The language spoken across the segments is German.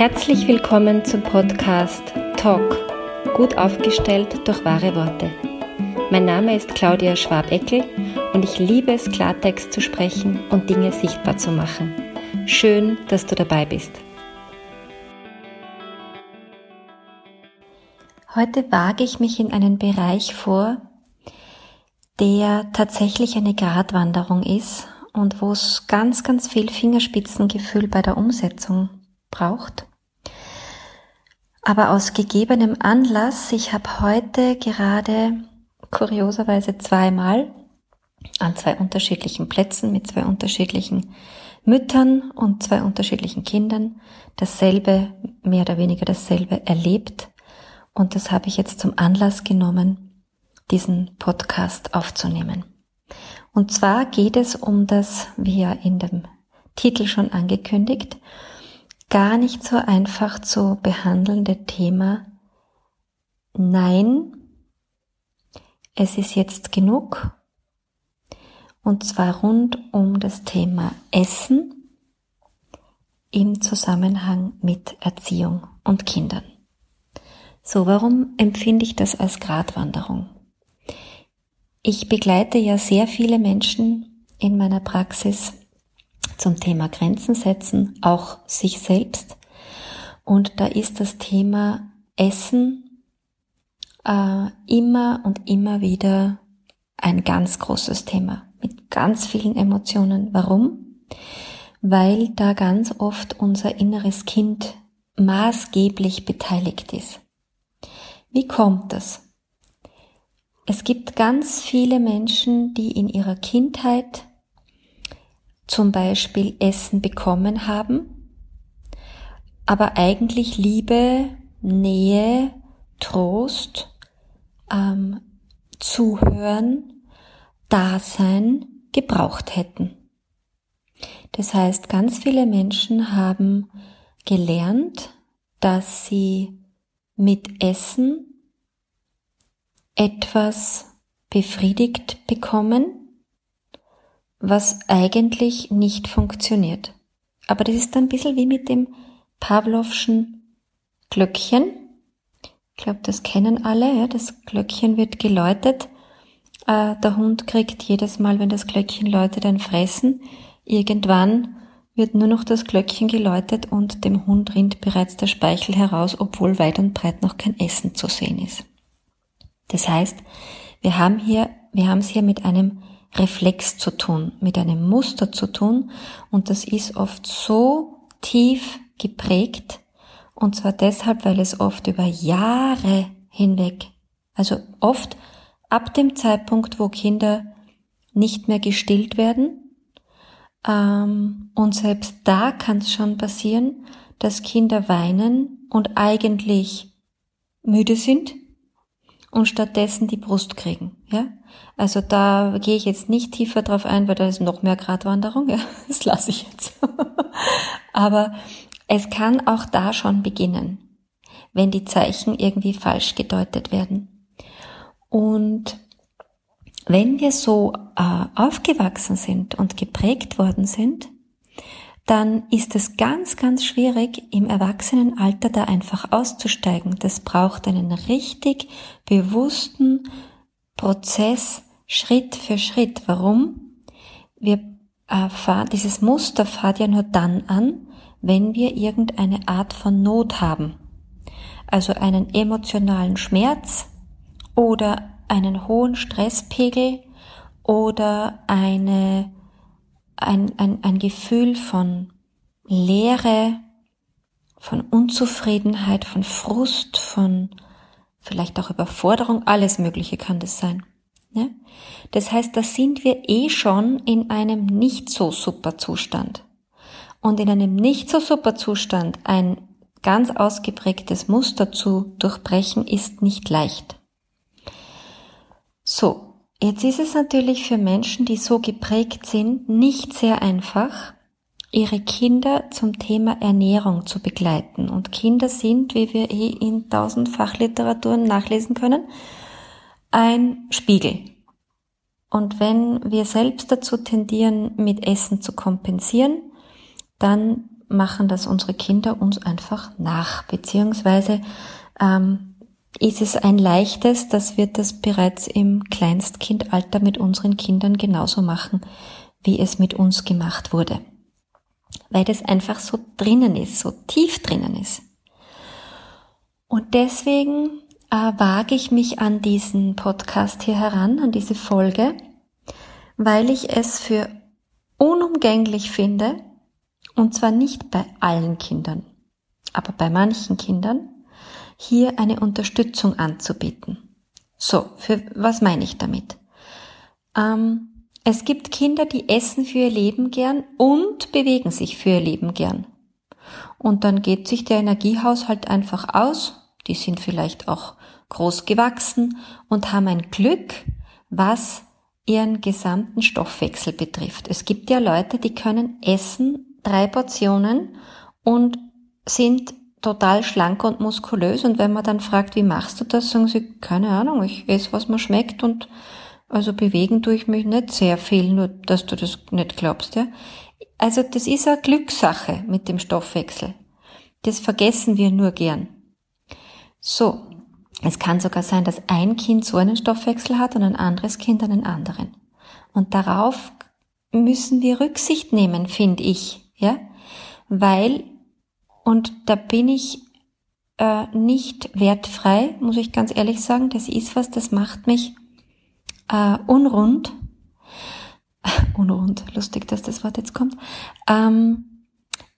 Herzlich willkommen zum Podcast Talk, gut aufgestellt durch wahre Worte. Mein Name ist Claudia Schwabeckel und ich liebe es, Klartext zu sprechen und Dinge sichtbar zu machen. Schön, dass du dabei bist. Heute wage ich mich in einen Bereich vor, der tatsächlich eine Gratwanderung ist und wo es ganz, ganz viel Fingerspitzengefühl bei der Umsetzung braucht. Aber aus gegebenem Anlass, ich habe heute gerade kurioserweise zweimal an zwei unterschiedlichen Plätzen mit zwei unterschiedlichen Müttern und zwei unterschiedlichen Kindern dasselbe, mehr oder weniger dasselbe erlebt. Und das habe ich jetzt zum Anlass genommen, diesen Podcast aufzunehmen. Und zwar geht es um das, wie ja in dem Titel schon angekündigt, gar nicht so einfach zu behandelnde Thema Nein, es ist jetzt genug. Und zwar rund um das Thema Essen im Zusammenhang mit Erziehung und Kindern. So, warum empfinde ich das als Gratwanderung? Ich begleite ja sehr viele Menschen in meiner Praxis zum Thema Grenzen setzen, auch sich selbst. Und da ist das Thema Essen äh, immer und immer wieder ein ganz großes Thema mit ganz vielen Emotionen. Warum? Weil da ganz oft unser inneres Kind maßgeblich beteiligt ist. Wie kommt das? Es gibt ganz viele Menschen, die in ihrer Kindheit zum Beispiel Essen bekommen haben, aber eigentlich Liebe, Nähe, Trost, ähm, Zuhören, Dasein gebraucht hätten. Das heißt, ganz viele Menschen haben gelernt, dass sie mit Essen etwas befriedigt bekommen, was eigentlich nicht funktioniert. Aber das ist ein bisschen wie mit dem Pavlovschen Glöckchen. Ich glaube, das kennen alle. Ja? Das Glöckchen wird geläutet. Äh, der Hund kriegt jedes Mal, wenn das Glöckchen läutet, ein Fressen. Irgendwann wird nur noch das Glöckchen geläutet und dem Hund rinnt bereits der Speichel heraus, obwohl weit und breit noch kein Essen zu sehen ist. Das heißt, wir haben hier, wir haben es hier mit einem Reflex zu tun, mit einem Muster zu tun. Und das ist oft so tief geprägt. Und zwar deshalb, weil es oft über Jahre hinweg, also oft ab dem Zeitpunkt, wo Kinder nicht mehr gestillt werden. Ähm, und selbst da kann es schon passieren, dass Kinder weinen und eigentlich müde sind und stattdessen die Brust kriegen. Ja? Also da gehe ich jetzt nicht tiefer drauf ein, weil da ist noch mehr Gratwanderung. Ja? Das lasse ich jetzt. Aber es kann auch da schon beginnen, wenn die Zeichen irgendwie falsch gedeutet werden. Und wenn wir so äh, aufgewachsen sind und geprägt worden sind, dann ist es ganz, ganz schwierig, im Erwachsenenalter da einfach auszusteigen. Das braucht einen richtig bewussten Prozess, Schritt für Schritt. Warum? Wir erfahren, dieses Muster fahrt ja nur dann an, wenn wir irgendeine Art von Not haben. Also einen emotionalen Schmerz oder einen hohen Stresspegel oder eine ein, ein, ein Gefühl von Leere, von Unzufriedenheit, von Frust, von vielleicht auch Überforderung, alles Mögliche kann das sein. Ja? Das heißt, da sind wir eh schon in einem nicht so super Zustand. Und in einem nicht so super Zustand ein ganz ausgeprägtes Muster zu durchbrechen, ist nicht leicht. So, Jetzt ist es natürlich für Menschen, die so geprägt sind, nicht sehr einfach, ihre Kinder zum Thema Ernährung zu begleiten. Und Kinder sind, wie wir eh in tausend Fachliteraturen nachlesen können, ein Spiegel. Und wenn wir selbst dazu tendieren, mit Essen zu kompensieren, dann machen das unsere Kinder uns einfach nach, beziehungsweise ähm, ist es ein leichtes, dass wir das bereits im Kleinstkindalter mit unseren Kindern genauso machen, wie es mit uns gemacht wurde. Weil das einfach so drinnen ist, so tief drinnen ist. Und deswegen äh, wage ich mich an diesen Podcast hier heran, an diese Folge, weil ich es für unumgänglich finde, und zwar nicht bei allen Kindern, aber bei manchen Kindern, hier eine Unterstützung anzubieten. So, für was meine ich damit? Ähm, es gibt Kinder, die essen für ihr Leben gern und bewegen sich für ihr Leben gern. Und dann geht sich der Energiehaushalt einfach aus. Die sind vielleicht auch groß gewachsen und haben ein Glück, was ihren gesamten Stoffwechsel betrifft. Es gibt ja Leute, die können essen drei Portionen und sind total schlank und muskulös. Und wenn man dann fragt, wie machst du das, sagen sie, keine Ahnung, ich esse, was mir schmeckt und also bewegen tue ich mich nicht sehr viel, nur dass du das nicht glaubst, ja. Also das ist eine Glückssache mit dem Stoffwechsel. Das vergessen wir nur gern. So. Es kann sogar sein, dass ein Kind so einen Stoffwechsel hat und ein anderes Kind einen anderen. Und darauf müssen wir Rücksicht nehmen, finde ich, ja, weil, und da bin ich äh, nicht wertfrei, muss ich ganz ehrlich sagen, das ist was, das macht mich äh, unrund. unrund, lustig, dass das Wort jetzt kommt. Ähm,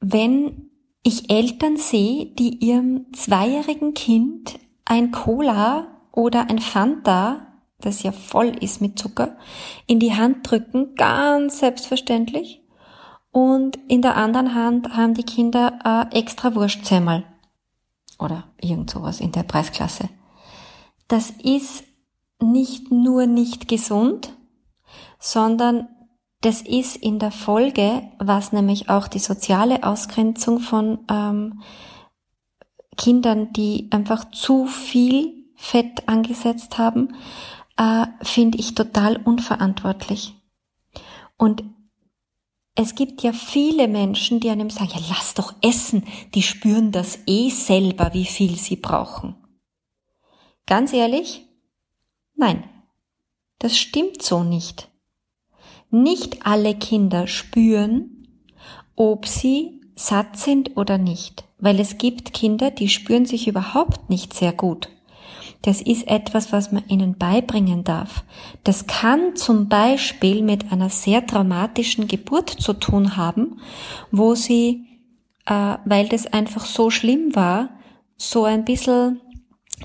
wenn ich Eltern sehe, die ihrem zweijährigen Kind ein Cola oder ein Fanta, das ja voll ist mit Zucker, in die Hand drücken, ganz selbstverständlich. Und in der anderen Hand haben die Kinder äh, extra Wurstzemmel oder irgend sowas in der Preisklasse. Das ist nicht nur nicht gesund, sondern das ist in der Folge, was nämlich auch die soziale Ausgrenzung von ähm, Kindern, die einfach zu viel Fett angesetzt haben, äh, finde ich total unverantwortlich. Und es gibt ja viele Menschen, die einem sagen, ja lass doch essen, die spüren das eh selber, wie viel sie brauchen. Ganz ehrlich, Nein, das stimmt so nicht. Nicht alle Kinder spüren, ob sie satt sind oder nicht, weil es gibt Kinder, die spüren sich überhaupt nicht sehr gut. Das ist etwas, was man ihnen beibringen darf. Das kann zum Beispiel mit einer sehr traumatischen Geburt zu tun haben, wo sie, äh, weil das einfach so schlimm war, so ein bisschen,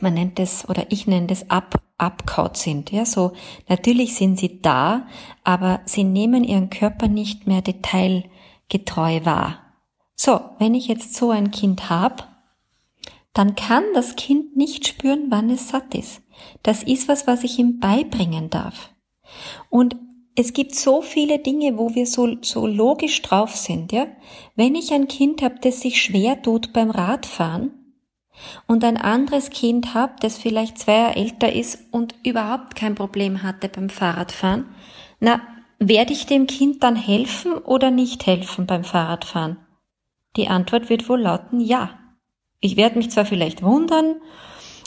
man nennt es oder ich nenne das ab, abkaut sind. Ja, so natürlich sind sie da, aber sie nehmen ihren Körper nicht mehr detailgetreu wahr. So, wenn ich jetzt so ein Kind habe, dann kann das Kind nicht spüren, wann es satt ist. Das ist was, was ich ihm beibringen darf. Und es gibt so viele Dinge, wo wir so, so logisch drauf sind, ja. Wenn ich ein Kind habe, das sich schwer tut beim Radfahren, und ein anderes Kind habe, das vielleicht zwei Jahre älter ist und überhaupt kein Problem hatte beim Fahrradfahren, na, werde ich dem Kind dann helfen oder nicht helfen beim Fahrradfahren? Die Antwort wird wohl lauten ja. Ich werde mich zwar vielleicht wundern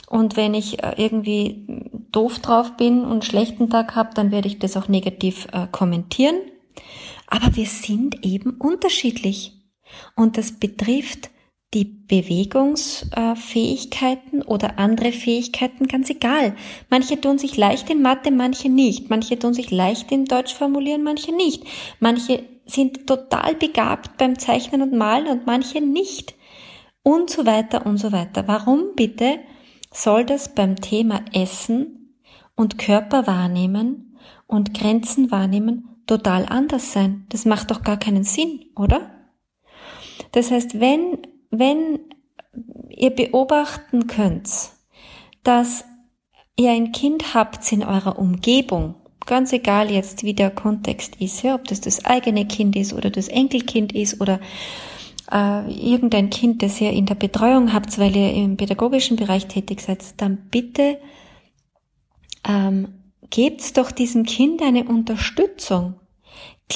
und wenn ich äh, irgendwie doof drauf bin und schlechten Tag habe, dann werde ich das auch negativ äh, kommentieren. Aber wir sind eben unterschiedlich. Und das betrifft die Bewegungsfähigkeiten oder andere Fähigkeiten, ganz egal. Manche tun sich leicht in Mathe, manche nicht. Manche tun sich leicht in Deutsch formulieren, manche nicht. Manche sind total begabt beim Zeichnen und Malen und manche nicht. Und so weiter und so weiter. Warum bitte soll das beim Thema Essen und Körper wahrnehmen und Grenzen wahrnehmen total anders sein? Das macht doch gar keinen Sinn, oder? Das heißt, wenn wenn ihr beobachten könnt, dass ihr ein Kind habt in eurer Umgebung, ganz egal jetzt, wie der Kontext ist, ja, ob das das eigene Kind ist oder das Enkelkind ist oder äh, irgendein Kind, das ihr in der Betreuung habt, weil ihr im pädagogischen Bereich tätig seid, dann bitte ähm, gebt doch diesem Kind eine Unterstützung.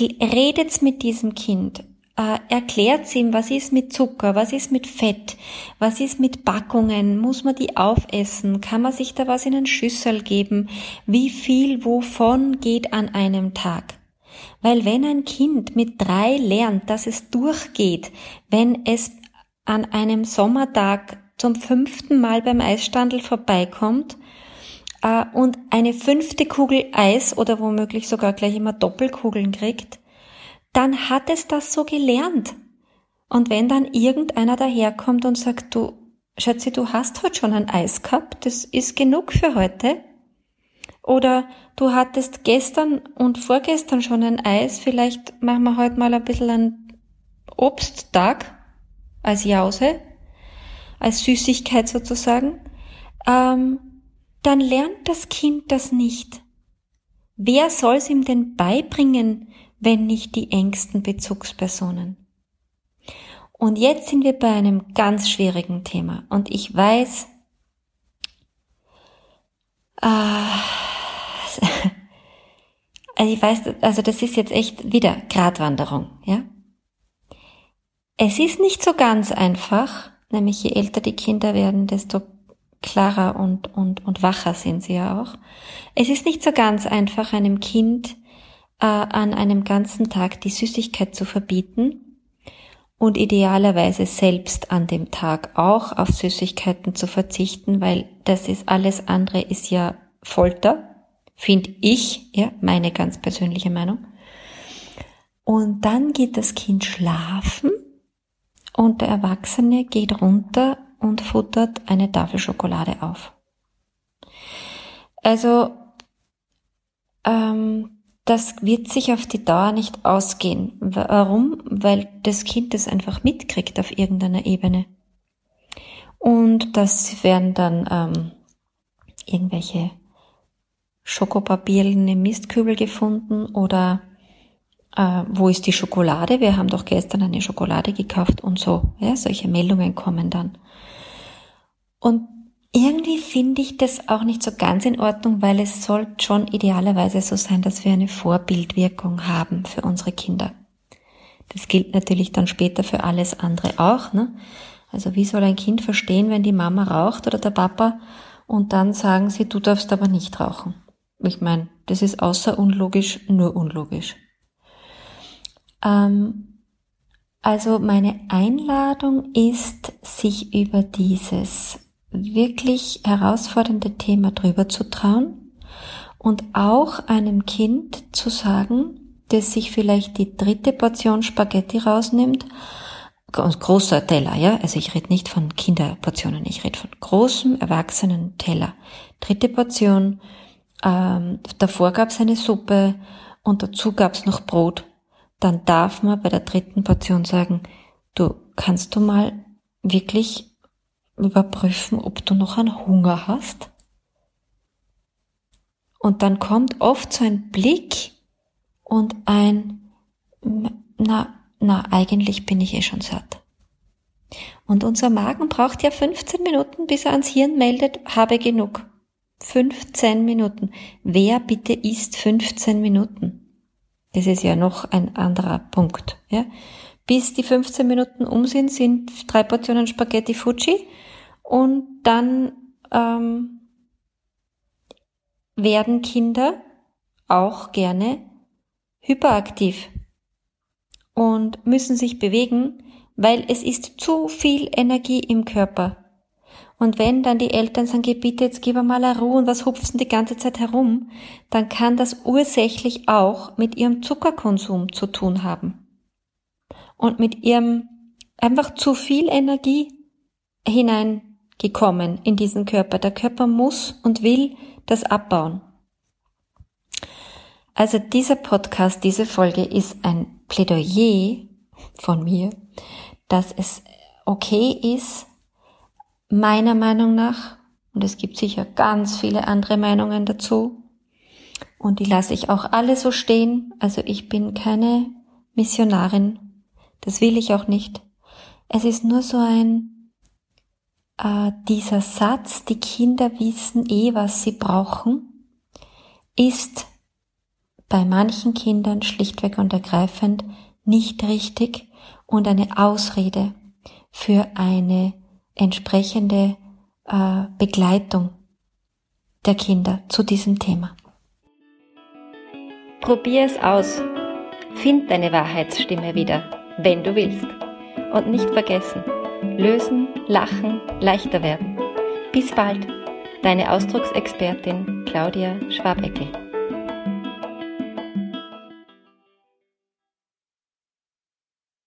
Redet mit diesem Kind äh, erklärt ihm, was ist mit Zucker, was ist mit Fett, was ist mit Backungen, muss man die aufessen, kann man sich da was in einen Schüssel geben, wie viel wovon geht an einem Tag. Weil wenn ein Kind mit drei lernt, dass es durchgeht, wenn es an einem Sommertag zum fünften Mal beim Eisstandel vorbeikommt äh, und eine fünfte Kugel Eis oder womöglich sogar gleich immer Doppelkugeln kriegt, dann hat es das so gelernt. Und wenn dann irgendeiner daherkommt und sagt, du, Schätze, du hast heute schon ein Eis gehabt, das ist genug für heute. Oder du hattest gestern und vorgestern schon ein Eis, vielleicht machen wir heute mal ein bisschen einen Obsttag als Jause, als Süßigkeit sozusagen. Ähm, dann lernt das Kind das nicht. Wer soll es ihm denn beibringen, wenn nicht die engsten Bezugspersonen. Und jetzt sind wir bei einem ganz schwierigen Thema. Und ich weiß, äh, also ich weiß, also das ist jetzt echt wieder Gratwanderung, ja. Es ist nicht so ganz einfach, nämlich je älter die Kinder werden, desto klarer und, und, und wacher sind sie ja auch. Es ist nicht so ganz einfach, einem Kind äh, an einem ganzen Tag die Süßigkeit zu verbieten und idealerweise selbst an dem Tag auch auf Süßigkeiten zu verzichten, weil das ist alles andere ist ja Folter, finde ich, ja, meine ganz persönliche Meinung. Und dann geht das Kind schlafen und der Erwachsene geht runter und futtert eine Tafel Schokolade auf. Also ähm, das wird sich auf die Dauer nicht ausgehen. Warum? Weil das Kind das einfach mitkriegt auf irgendeiner Ebene. Und das werden dann ähm, irgendwelche Schokopapierlen im Mistkübel gefunden oder äh, wo ist die Schokolade? Wir haben doch gestern eine Schokolade gekauft und so. Ja, solche Meldungen kommen dann. Und irgendwie finde ich das auch nicht so ganz in Ordnung, weil es soll schon idealerweise so sein, dass wir eine Vorbildwirkung haben für unsere Kinder. Das gilt natürlich dann später für alles andere auch. Ne? Also wie soll ein Kind verstehen, wenn die Mama raucht oder der Papa und dann sagen sie, du darfst aber nicht rauchen? Ich meine, das ist außer unlogisch, nur unlogisch. Ähm, also meine Einladung ist, sich über dieses wirklich herausfordernde Thema drüber zu trauen und auch einem Kind zu sagen, das sich vielleicht die dritte Portion Spaghetti rausnimmt, großer Teller, ja, also ich rede nicht von Kinderportionen, ich rede von großem erwachsenen Teller. Dritte Portion, ähm, davor gab's eine Suppe und dazu gab's noch Brot. Dann darf man bei der dritten Portion sagen, du kannst du mal wirklich überprüfen, ob du noch einen Hunger hast. Und dann kommt oft so ein Blick und ein, na, na, eigentlich bin ich eh schon satt. Und unser Magen braucht ja 15 Minuten, bis er ans Hirn meldet, habe genug. 15 Minuten. Wer bitte isst 15 Minuten? Das ist ja noch ein anderer Punkt, ja. Bis die 15 Minuten um sind, sind drei Portionen Spaghetti Fuji und dann ähm, werden Kinder auch gerne hyperaktiv und müssen sich bewegen, weil es ist zu viel Energie im Körper. Und wenn dann die Eltern sagen, bitte, jetzt gib mal eine Ruhe und was hupfst du die ganze Zeit herum, dann kann das ursächlich auch mit ihrem Zuckerkonsum zu tun haben. Und mit ihrem einfach zu viel Energie hinein gekommen in diesen Körper. Der Körper muss und will das abbauen. Also dieser Podcast, diese Folge ist ein Plädoyer von mir, dass es okay ist, meiner Meinung nach, und es gibt sicher ganz viele andere Meinungen dazu, und die lasse ich auch alle so stehen. Also ich bin keine Missionarin. Das will ich auch nicht. Es ist nur so ein äh, dieser Satz, die Kinder wissen eh, was sie brauchen, ist bei manchen Kindern schlichtweg und ergreifend nicht richtig und eine Ausrede für eine entsprechende äh, Begleitung der Kinder zu diesem Thema. Probier es aus. Find deine Wahrheitsstimme wieder, wenn du willst. Und nicht vergessen, lösen, lachen, leichter werden. Bis bald, deine Ausdrucksexpertin Claudia Schwabeckel.